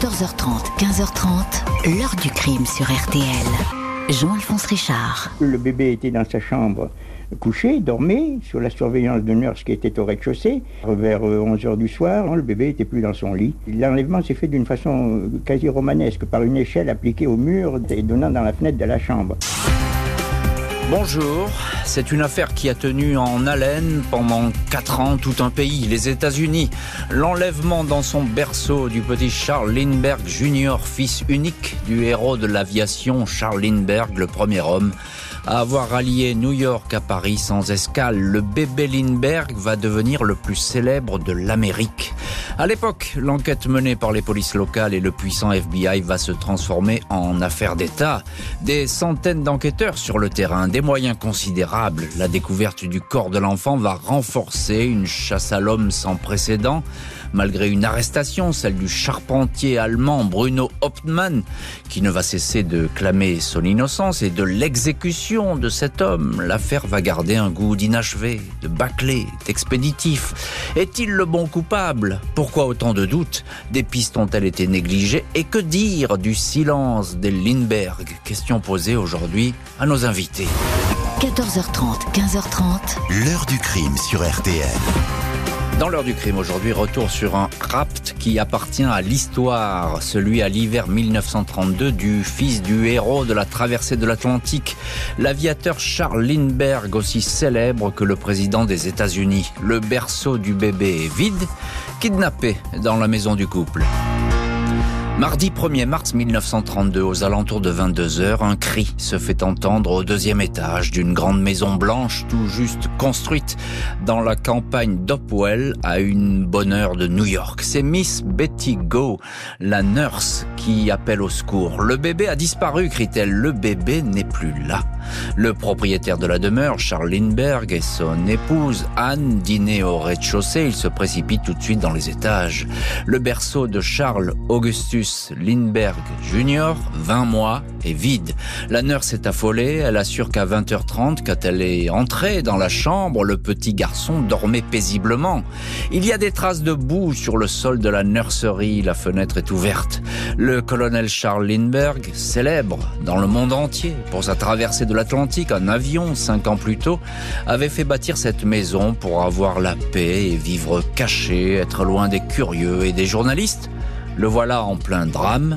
14h30, 15h30, l'heure du crime sur RTL. Jean-Alphonse Richard. Le bébé était dans sa chambre couché, dormait, sous la surveillance de nurse qui était au rez-de-chaussée. Vers 11h euh, du soir, le bébé était plus dans son lit. L'enlèvement s'est fait d'une façon euh, quasi romanesque, par une échelle appliquée au mur et donnant dans la fenêtre de la chambre. Bonjour, c'est une affaire qui a tenu en haleine pendant 4 ans tout un pays, les États-Unis. L'enlèvement dans son berceau du petit Charles Lindbergh Jr., fils unique du héros de l'aviation Charles Lindbergh, le premier homme à avoir allié New York à Paris sans escale. Le bébé Lindbergh va devenir le plus célèbre de l'Amérique. À l'époque, l'enquête menée par les polices locales et le puissant FBI va se transformer en affaire d'État. Des centaines d'enquêteurs sur le terrain, des moyens considérables. La découverte du corps de l'enfant va renforcer une chasse à l'homme sans précédent malgré une arrestation, celle du charpentier allemand Bruno Hauptmann, qui ne va cesser de clamer son innocence et de l'exécution de cet homme. L'affaire va garder un goût d'inachevé, de bâclé, d'expéditif. Est-il le bon coupable? Pourquoi autant de doutes? Des pistes ont-elles été négligées? Et que dire du silence des Lindbergh? Question posée aujourd'hui à nos invités. 14h30, 15h30. L'heure du crime sur RTL. Dans l'heure du crime aujourd'hui, retour sur un rapt qui appartient à l'histoire, celui à l'hiver 1932 du fils du héros de la traversée de l'Atlantique, l'aviateur Charles Lindbergh, aussi célèbre que le président des États-Unis. Le berceau du bébé est vide, kidnappé dans la maison du couple. Mardi 1er mars 1932, aux alentours de 22 heures, un cri se fait entendre au deuxième étage d'une grande maison blanche tout juste construite dans la campagne d'Opwell à une bonne heure de New York. C'est Miss Betty Go, la nurse, qui appelle au secours. Le bébé a disparu, crie-t-elle. Le bébé n'est plus là. Le propriétaire de la demeure, Charles Lindbergh, et son épouse, Anne, dîner au rez-de-chaussée. Ils se précipitent tout de suite dans les étages. Le berceau de Charles Augustus Lindbergh Jr., 20 mois, est vide. La nurse est affolée. Elle assure qu'à 20h30, quand elle est entrée dans la chambre, le petit garçon dormait paisiblement. Il y a des traces de boue sur le sol de la nurserie. La fenêtre est ouverte. Le colonel Charles Lindbergh, célèbre dans le monde entier pour sa traversée de l'Atlantique en avion cinq ans plus tôt, avait fait bâtir cette maison pour avoir la paix et vivre caché, être loin des curieux et des journalistes. Le voilà en plein drame,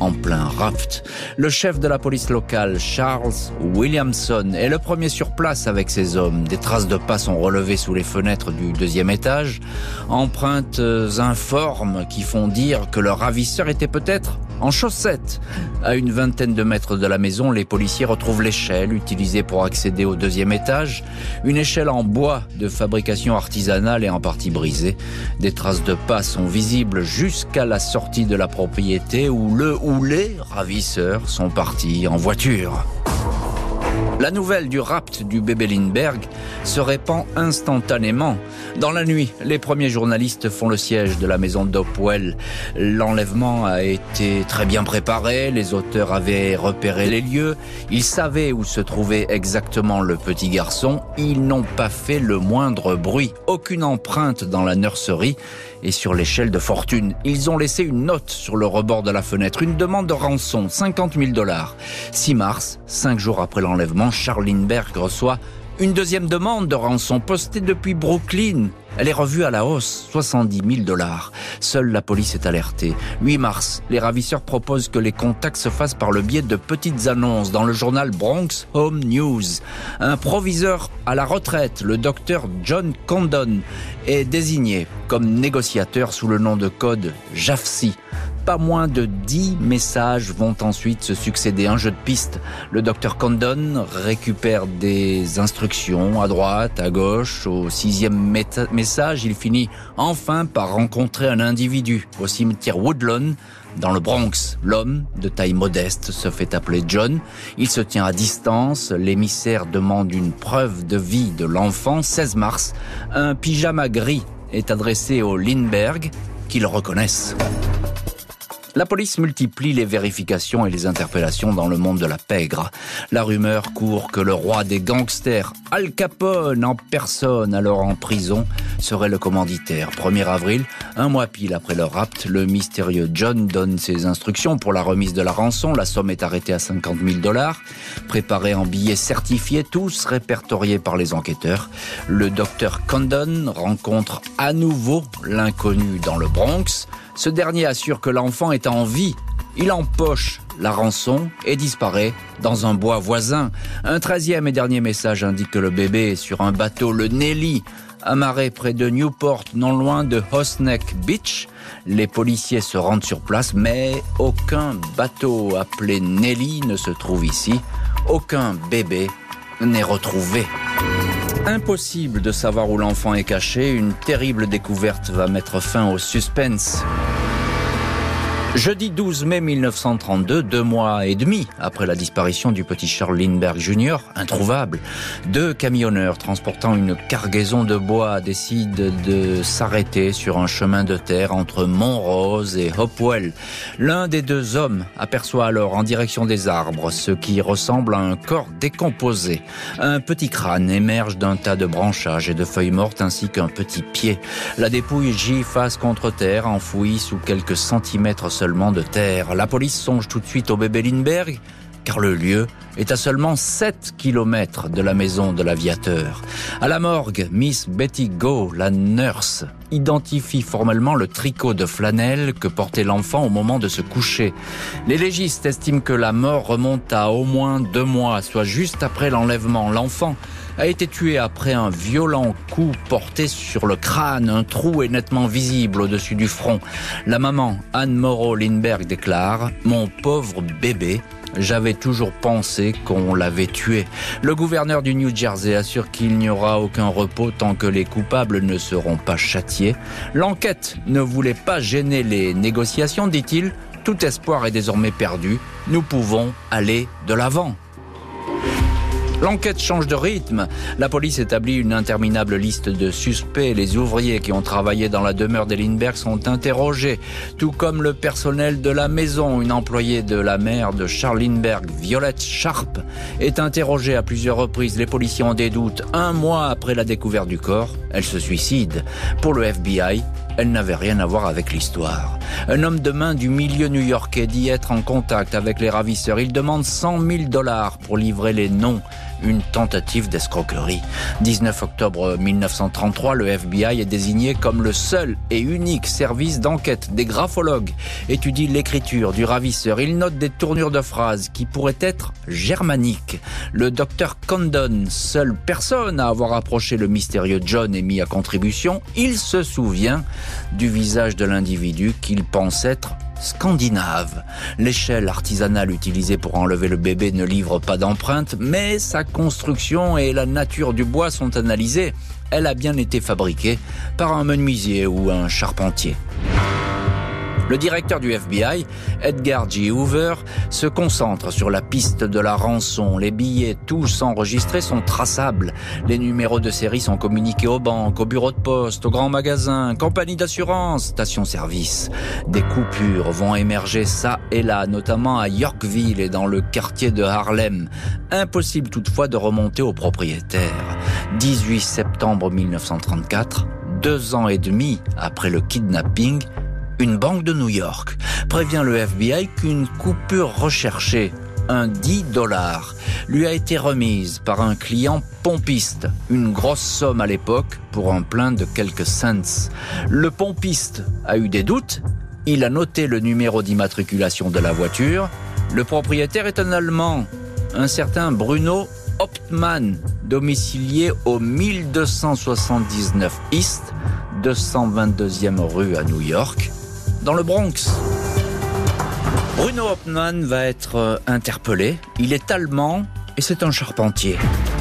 en plein raft. Le chef de la police locale, Charles Williamson, est le premier sur place avec ses hommes. Des traces de pas sont relevées sous les fenêtres du deuxième étage, empreintes informes qui font dire que le ravisseur était peut-être en chaussettes. À une vingtaine de mètres de la maison, les policiers retrouvent l'échelle utilisée pour accéder au deuxième étage. Une échelle en bois de fabrication artisanale et en partie brisée. Des traces de pas sont visibles jusqu'à la sortie de la propriété où le ou les ravisseurs sont partis en voiture. La nouvelle du rapt du bébé Lindbergh se répand instantanément. Dans la nuit, les premiers journalistes font le siège de la maison d'Opwell. L'enlèvement a été très bien préparé, les auteurs avaient repéré les lieux, ils savaient où se trouvait exactement le petit garçon, ils n'ont pas fait le moindre bruit, aucune empreinte dans la nurserie et sur l'échelle de fortune. Ils ont laissé une note sur le rebord de la fenêtre, une demande de rançon, 50 000 dollars. 6 mars, cinq jours après l'enlèvement, Charles Lindbergh reçoit une deuxième demande de rançon postée depuis Brooklyn. Elle est revue à la hausse, 70 000 dollars. Seule la police est alertée. 8 mars, les ravisseurs proposent que les contacts se fassent par le biais de petites annonces dans le journal Bronx Home News. Un proviseur à la retraite, le docteur John Condon, est désigné comme négociateur sous le nom de code JAFSI pas moins de 10 messages vont ensuite se succéder. Un jeu de piste. Le docteur Condon récupère des instructions à droite, à gauche. Au sixième message, il finit enfin par rencontrer un individu au cimetière Woodlawn dans le Bronx, l'homme, de taille modeste, se fait appeler John. Il se tient à distance. L'émissaire demande une preuve de vie de l'enfant. 16 mars, un pyjama gris est adressé au Lindbergh, qu'ils reconnaissent. La police multiplie les vérifications et les interpellations dans le monde de la pègre. La rumeur court que le roi des gangsters, Al Capone en personne, alors en prison, serait le commanditaire. 1er avril, un mois pile après le rapt, le mystérieux John donne ses instructions pour la remise de la rançon. La somme est arrêtée à 50 000 dollars, préparée en billets certifiés, tous répertoriés par les enquêteurs. Le docteur Condon rencontre à nouveau l'inconnu dans le Bronx. Ce dernier assure que l'enfant est en vie. Il empoche la rançon et disparaît dans un bois voisin. Un treizième et dernier message indique que le bébé est sur un bateau, le Nelly, amarré près de Newport, non loin de Hosneck Beach. Les policiers se rendent sur place, mais aucun bateau appelé Nelly ne se trouve ici. Aucun bébé n'est retrouvé. Impossible de savoir où l'enfant est caché, une terrible découverte va mettre fin au suspense. Jeudi 12 mai 1932, deux mois et demi après la disparition du petit Charles Lindbergh Jr., introuvable, deux camionneurs transportant une cargaison de bois décident de s'arrêter sur un chemin de terre entre Montrose et Hopewell. L'un des deux hommes aperçoit alors en direction des arbres ce qui ressemble à un corps décomposé. Un petit crâne émerge d'un tas de branchages et de feuilles mortes ainsi qu'un petit pied. La dépouille gît face contre terre, enfouie sous quelques centimètres de terre. La police songe tout de suite au bébé Lindbergh, car le lieu est à seulement 7 kilomètres de la maison de l'aviateur. À la morgue, Miss Betty Go, la nurse, identifie formellement le tricot de flanelle que portait l'enfant au moment de se coucher. Les légistes estiment que la mort remonte à au moins deux mois, soit juste après l'enlèvement. L'enfant a été tué après un violent coup porté sur le crâne. Un trou est nettement visible au-dessus du front. La maman, Anne Moreau Lindbergh, déclare « Mon pauvre bébé, j'avais toujours pensé qu'on l'avait tué. Le gouverneur du New Jersey assure qu'il n'y aura aucun repos tant que les coupables ne seront pas châtiés. L'enquête ne voulait pas gêner les négociations, dit-il. Tout espoir est désormais perdu. Nous pouvons aller de l'avant. L'enquête change de rythme. La police établit une interminable liste de suspects. Les ouvriers qui ont travaillé dans la demeure des Lindbergh sont interrogés, tout comme le personnel de la maison. Une employée de la mère de Charles Lindbergh, Violette Sharp, est interrogée à plusieurs reprises. Les policiers ont des doutes. Un mois après la découverte du corps, elle se suicide. Pour le FBI, elle n'avait rien à voir avec l'histoire. Un homme de main du milieu new-yorkais dit être en contact avec les ravisseurs. Il demande 100 000 dollars pour livrer les noms une tentative d'escroquerie. 19 octobre 1933, le FBI est désigné comme le seul et unique service d'enquête. Des graphologues étudient l'écriture du ravisseur. Ils notent des tournures de phrases qui pourraient être germaniques. Le docteur Condon, seule personne à avoir approché le mystérieux John et mis à contribution, il se souvient du visage de l'individu qu'il pense être scandinave. L'échelle artisanale utilisée pour enlever le bébé ne livre pas d'empreinte, mais sa construction et la nature du bois sont analysées. Elle a bien été fabriquée par un menuisier ou un charpentier. Le directeur du FBI, Edgar G. Hoover, se concentre sur la piste de la rançon. Les billets, tous enregistrés, sont traçables. Les numéros de série sont communiqués aux banques, aux bureaux de poste, aux grands magasins, compagnies d'assurance, stations-service. Des coupures vont émerger ça et là, notamment à Yorkville et dans le quartier de Harlem. Impossible toutefois de remonter aux propriétaires. 18 septembre 1934, deux ans et demi après le kidnapping, une banque de New York. Prévient le FBI qu'une coupure recherchée, un 10 dollars, lui a été remise par un client pompiste, une grosse somme à l'époque pour un plein de quelques cents. Le pompiste a eu des doutes, il a noté le numéro d'immatriculation de la voiture, le propriétaire est un Allemand, un certain Bruno Optmann, domicilié au 1279 East, 222e rue à New York dans le Bronx. Bruno Hopman va être euh, interpellé. Il est allemand et c'est un charpentier.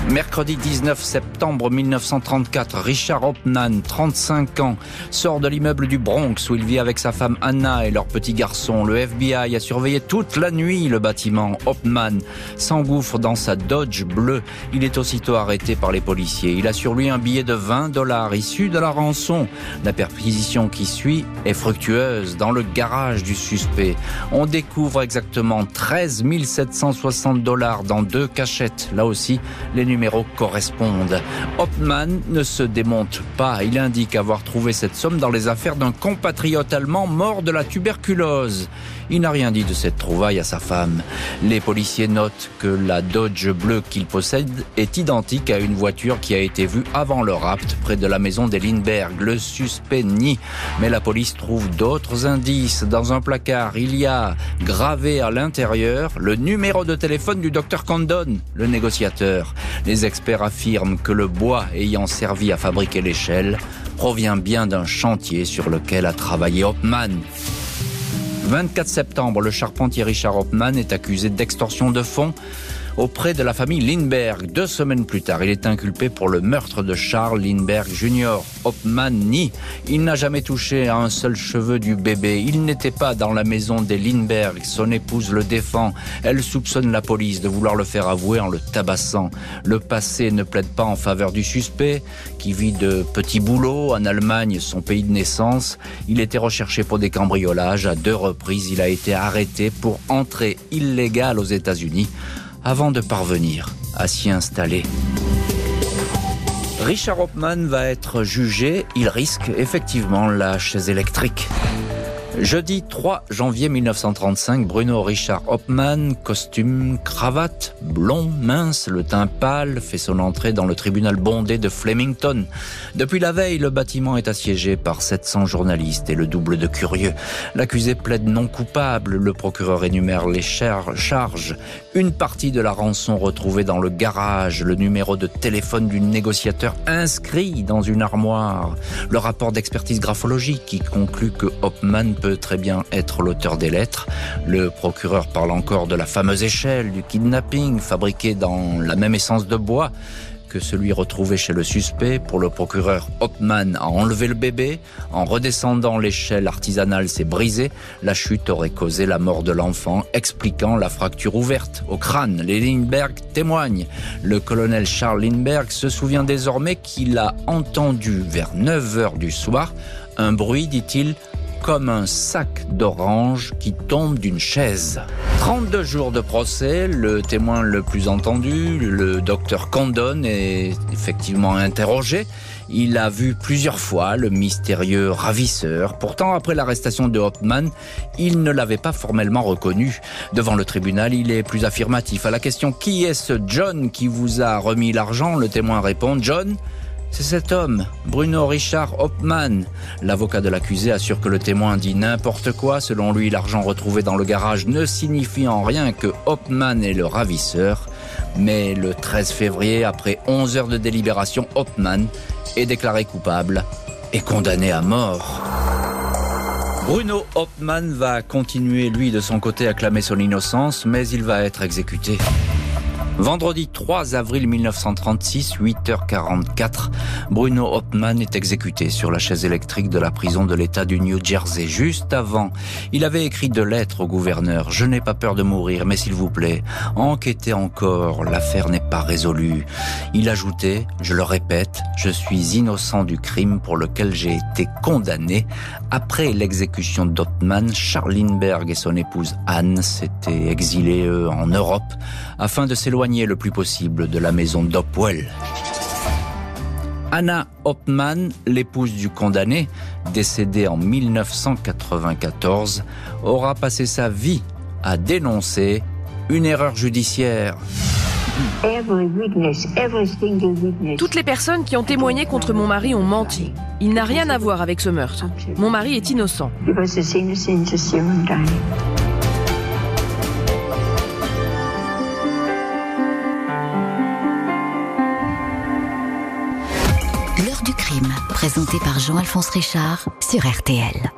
Mercredi 19 septembre 1934, Richard Hopman, 35 ans, sort de l'immeuble du Bronx où il vit avec sa femme Anna et leur petit garçon. Le FBI a surveillé toute la nuit le bâtiment. Hopman s'engouffre dans sa Dodge bleue. Il est aussitôt arrêté par les policiers. Il a sur lui un billet de 20 dollars issu de la rançon. La perquisition qui suit est fructueuse dans le garage du suspect. On découvre exactement 13 760 dollars dans deux cachettes. Là aussi, les numéros correspondent. Hopman ne se démonte pas. Il indique avoir trouvé cette somme dans les affaires d'un compatriote allemand mort de la tuberculose. Il n'a rien dit de cette trouvaille à sa femme. Les policiers notent que la Dodge bleue qu'il possède est identique à une voiture qui a été vue avant le rapt près de la maison des Lindbergh. Le suspect nie, mais la police trouve d'autres indices. Dans un placard, il y a gravé à l'intérieur le numéro de téléphone du docteur Condon, le négociateur. Les experts affirment que le bois ayant servi à fabriquer l'échelle provient bien d'un chantier sur lequel a travaillé Hopman. 24 septembre, le charpentier Richard Hopman est accusé d'extorsion de fonds auprès de la famille Lindbergh. Deux semaines plus tard, il est inculpé pour le meurtre de Charles Lindbergh Jr. Hopman nie. Il n'a jamais touché à un seul cheveu du bébé. Il n'était pas dans la maison des Lindbergh. Son épouse le défend. Elle soupçonne la police de vouloir le faire avouer en le tabassant. Le passé ne plaide pas en faveur du suspect, qui vit de petits boulots en Allemagne, son pays de naissance. Il était recherché pour des cambriolages. À deux reprises, il a été arrêté pour entrée illégale aux États-Unis avant de parvenir à s'y installer. Richard Hopman va être jugé, il risque effectivement la chaise électrique. Jeudi 3 janvier 1935, Bruno Richard Hopman, costume, cravate, blond, mince, le teint pâle, fait son entrée dans le tribunal bondé de Flemington. Depuis la veille, le bâtiment est assiégé par 700 journalistes et le double de curieux. L'accusé plaide non coupable, le procureur énumère les charges. Une partie de la rançon retrouvée dans le garage, le numéro de téléphone du négociateur inscrit dans une armoire, le rapport d'expertise graphologique qui conclut que Hopman peut très bien être l'auteur des lettres. Le procureur parle encore de la fameuse échelle du kidnapping fabriquée dans la même essence de bois que celui retrouvé chez le suspect. Pour le procureur, Hopman a enlevé le bébé. En redescendant, l'échelle artisanale s'est brisée. La chute aurait causé la mort de l'enfant, expliquant la fracture ouverte au crâne. Les Lindbergh témoignent. Le colonel Charles Lindbergh se souvient désormais qu'il a entendu vers 9 heures du soir un bruit, dit-il, comme un sac d'orange qui tombe d'une chaise. 32 jours de procès, le témoin le plus entendu, le docteur Condon, est effectivement interrogé. Il a vu plusieurs fois le mystérieux ravisseur. Pourtant, après l'arrestation de Hopman, il ne l'avait pas formellement reconnu. Devant le tribunal, il est plus affirmatif. À la question qui est ce John qui vous a remis l'argent, le témoin répond John, c'est cet homme, Bruno Richard Hopman. L'avocat de l'accusé assure que le témoin dit n'importe quoi. Selon lui, l'argent retrouvé dans le garage ne signifie en rien que Hopman est le ravisseur. Mais le 13 février, après 11 heures de délibération, Hopman est déclaré coupable et condamné à mort. Bruno Hopman va continuer, lui, de son côté, à clamer son innocence, mais il va être exécuté. Vendredi 3 avril 1936, 8h44, Bruno Hopman est exécuté sur la chaise électrique de la prison de l'État du New Jersey. Juste avant, il avait écrit deux lettres au gouverneur. Je n'ai pas peur de mourir, mais s'il vous plaît, enquêtez encore, l'affaire n'est pas résolue. Il ajoutait, je le répète, je suis innocent du crime pour lequel j'ai été condamné. Après l'exécution d'Hopman, Charles Lindbergh et son épouse Anne s'étaient exilés, eux, en Europe, afin de s'éloigner le plus possible de la maison d'Opwell. Anna Hopman, l'épouse du condamné, décédée en 1994, aura passé sa vie à dénoncer une erreur judiciaire. Toutes les personnes qui ont témoigné contre mon mari ont menti. Il n'a rien à voir avec ce meurtre. Mon mari est innocent. Présenté par Jean-Alphonse Richard sur RTL.